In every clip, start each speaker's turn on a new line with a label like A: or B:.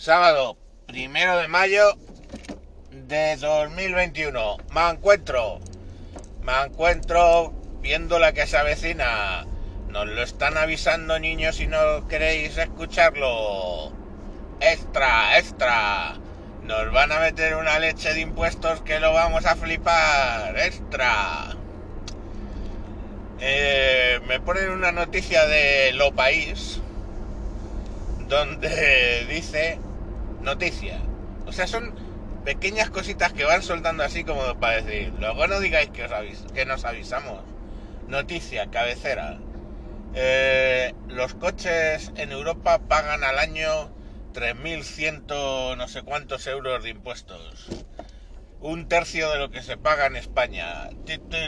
A: Sábado, primero de mayo de 2021. Me encuentro, me encuentro viendo la que se avecina. Nos lo están avisando niños si no queréis escucharlo. Extra, extra. Nos van a meter una leche de impuestos que lo vamos a flipar. Extra. Eh, me ponen una noticia de Lo País donde dice noticia. O sea, son pequeñas cositas que van soltando así como para decir, luego no digáis que, os que nos avisamos. Noticia, cabecera. Eh, los coches en Europa pagan al año 3.100 no sé cuántos euros de impuestos. Un tercio de lo que se paga en España.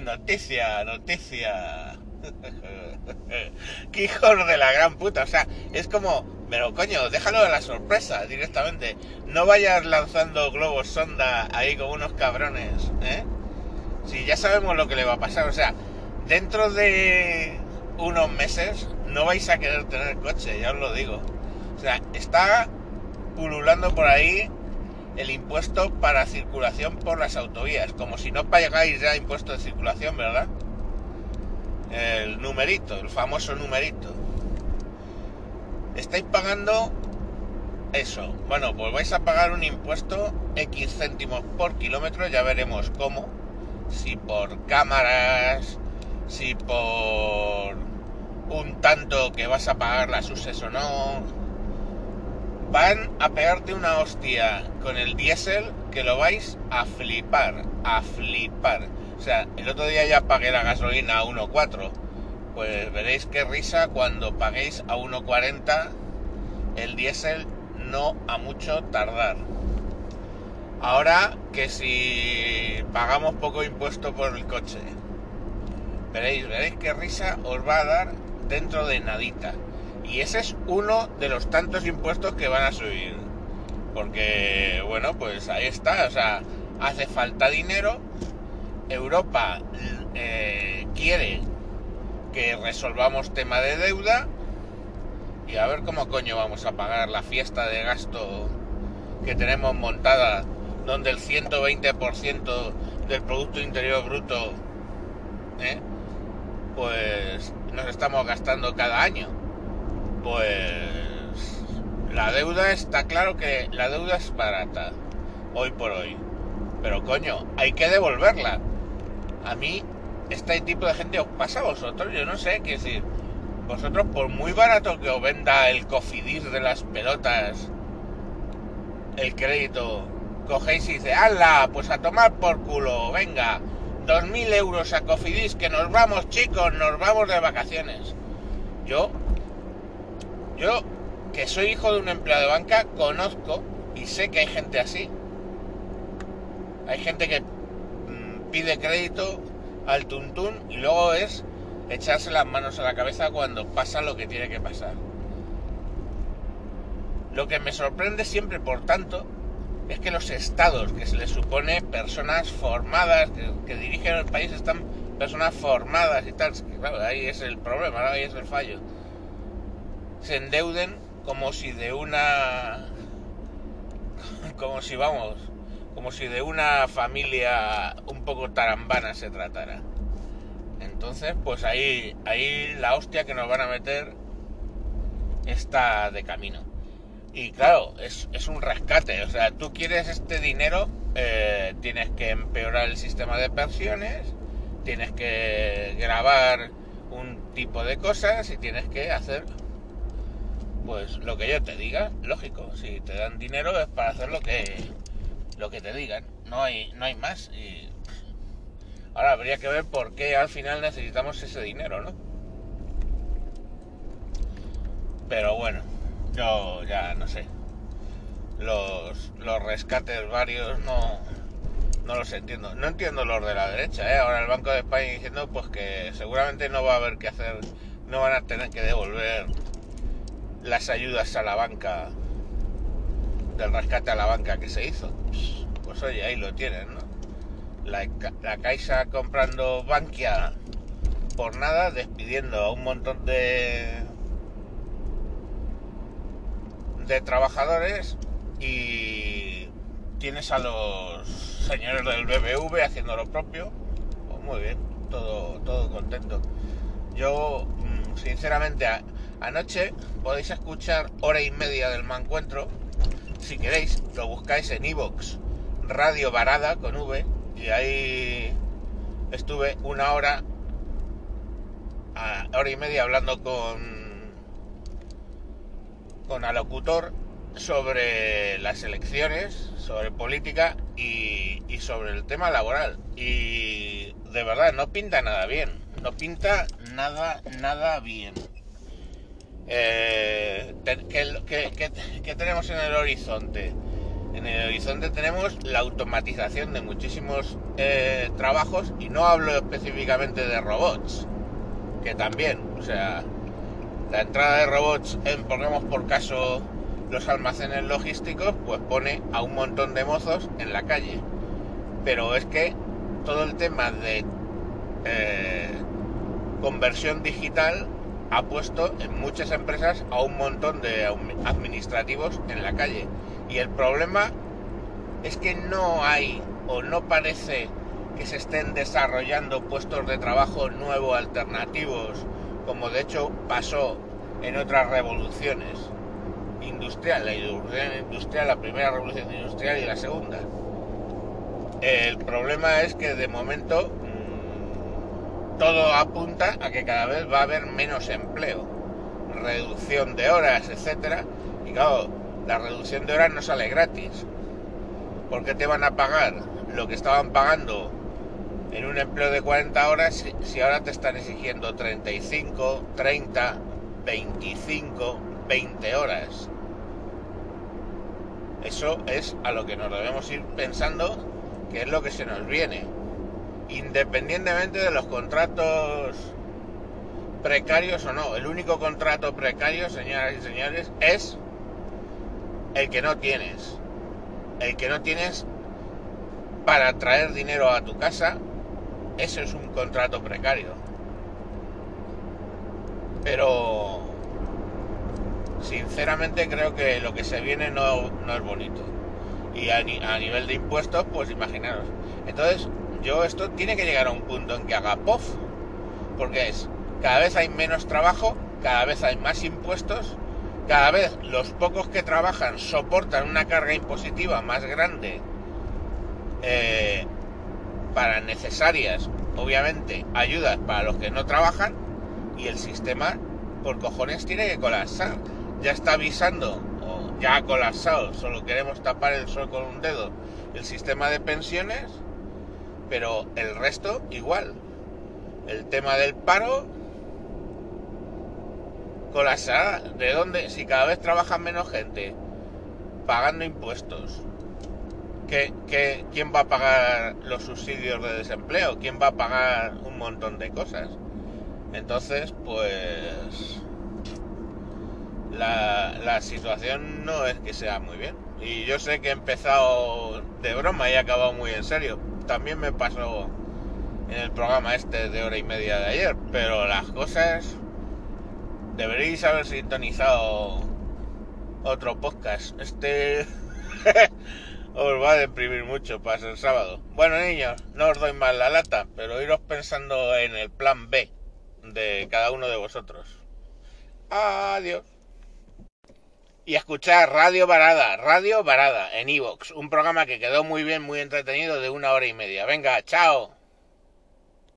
A: Noticia, noticia. ¡Qué hijos de la gran puta! O sea, es como, pero coño, déjalo de la sorpresa directamente. No vayas lanzando globos sonda ahí con unos cabrones, ¿eh? Si ya sabemos lo que le va a pasar, o sea, dentro de unos meses no vais a querer tener coche, ya os lo digo. O sea, está pululando por ahí el impuesto para circulación por las autovías, como si no pagáis ya impuesto de circulación, ¿verdad? El numerito, el famoso numerito. Estáis pagando eso. Bueno, pues vais a pagar un impuesto X céntimos por kilómetro, ya veremos cómo. Si por cámaras, si por un tanto que vas a pagar la suces o no. Van a pegarte una hostia con el diésel que lo vais a flipar, a flipar. O sea, el otro día ya pagué la gasolina a 1,4. Pues veréis qué risa cuando paguéis a 1,40 el diésel no a mucho tardar. Ahora que si pagamos poco impuesto por el coche, veréis, veréis qué risa os va a dar dentro de nadita. Y ese es uno de los tantos impuestos que van a subir. Porque, bueno, pues ahí está. O sea, hace falta dinero Europa eh, quiere que resolvamos tema de deuda y a ver cómo coño vamos a pagar la fiesta de gasto que tenemos montada donde el 120% del Producto Interior Bruto ¿eh? pues nos estamos gastando cada año. Pues la deuda está claro que la deuda es barata hoy por hoy. Pero coño, hay que devolverla a mí este tipo de gente os pasa a vosotros, yo no sé, qué decir, vosotros por muy barato que os venda el cofidis de las pelotas, el crédito, cogéis y dice, ¡hala! Pues a tomar por culo, venga, dos mil euros a cofidis, que nos vamos chicos, nos vamos de vacaciones. Yo, yo, que soy hijo de un empleado de banca, conozco y sé que hay gente así. Hay gente que pide crédito al tuntún y luego es echarse las manos a la cabeza cuando pasa lo que tiene que pasar. Lo que me sorprende siempre, por tanto, es que los estados, que se les supone personas formadas, que, dirigen el país, están personas formadas y tal, claro, ahí es el problema, ahí es el fallo, se endeuden como si de una... como si vamos, como si de una familia un poco tarambana se tratara. Entonces, pues ahí, ahí la hostia que nos van a meter está de camino. Y claro, es, un rescate. O sea, tú quieres este dinero, eh, tienes que empeorar el sistema de pensiones, tienes que grabar un tipo de cosas y tienes que hacer pues lo que yo te diga, lógico, si te dan dinero es para hacer lo que lo que te digan, no hay, no hay más. Y ahora habría que ver por qué al final necesitamos ese dinero, ¿no? Pero bueno, yo ya no sé. Los, los rescates varios no, no los entiendo. No entiendo los de la derecha, ¿eh? Ahora el Banco de España diciendo pues que seguramente no va a haber que hacer, no van a tener que devolver las ayudas a la banca del rescate a la banca que se hizo. Pues oye, ahí lo tienen, ¿no? La, la Caixa comprando Bankia por nada, despidiendo a un montón de de trabajadores y tienes a los señores del BBV haciendo lo propio. Pues muy bien, todo, todo contento. Yo, mm, sinceramente, anoche podéis escuchar hora y media del mancuentro. Si queréis, lo buscáis en iVoox, Radio Varada con V, y ahí estuve una hora, hora y media hablando con con alocutor sobre las elecciones, sobre política y, sobre el tema laboral. Y de verdad, no pinta nada bien. No pinta nada, nada bien. Eh, ¿qué, tenemos en el horizonte? En el horizonte tenemos la automatización de muchísimos eh, trabajos y no hablo específicamente de robots, que también, o sea, la entrada de robots en, pongamos por caso, los almacenes logísticos, pues pone a un montón de mozos en la calle. Pero es que todo el tema de eh, conversión digital ha puesto en muchas empresas a un montón de administrativos en la calle. Y el problema es que no hay o no parece que se estén desarrollando puestos de trabajo nuevos, alternativos, como de hecho pasó en otras revoluciones industriales, la industrial, la primera revolución industrial y la segunda. El problema es que de momento todo apunta a que cada vez va a haber menos empleo, reducción de horas, etcétera. Y claro, la reducción de horas no sale gratis. porque te van a pagar lo que estaban pagando en un empleo de 40 horas si ahora te están exigiendo 35, 30, 25, 20 horas? Eso es a lo que nos debemos ir pensando que es lo que se nos viene. Independientemente de los contratos precarios o no, el único contrato precario, señoras y señores, es el que no tienes. El que no tienes para traer dinero a tu casa eso es un contrato precario. Pero sinceramente creo que lo que se viene no, es bonito. Y a, nivel de impuestos, pues imaginaros. Entonces, yo esto tiene que llegar a un punto en que haga POF. Porque es, cada vez hay menos trabajo, cada vez hay más impuestos, cada vez los pocos que trabajan soportan una carga impositiva más grande eh, para necesarias, obviamente, ayudas para los que no trabajan y el sistema por cojones tiene que colapsar. Ya está avisando, o ya ha colapsado, solo queremos tapar el sol con un dedo, el sistema de pensiones, pero el resto igual. El tema del paro colapsará. ¿De dónde? Si cada vez trabaja menos gente pagando impuestos, quién va a pagar los subsidios de desempleo? ¿Quién va a pagar un montón de cosas? Entonces, pues la, la situación no es que sea muy bien. Y yo sé que he empezado de broma y he acabado muy en serio. También me pasó en el programa este de hora y media de ayer, pero las cosas deberéis haber sintonizado otro podcast. Este os va a deprimir mucho para ser sábado. Bueno, niños, no os doy más la lata, pero iros pensando en el plan B de cada uno de vosotros. Adiós. Y escuchar Radio Varada, Radio Varada en Evox, un programa que quedó muy bien, muy entretenido de una hora y media. Venga, chao.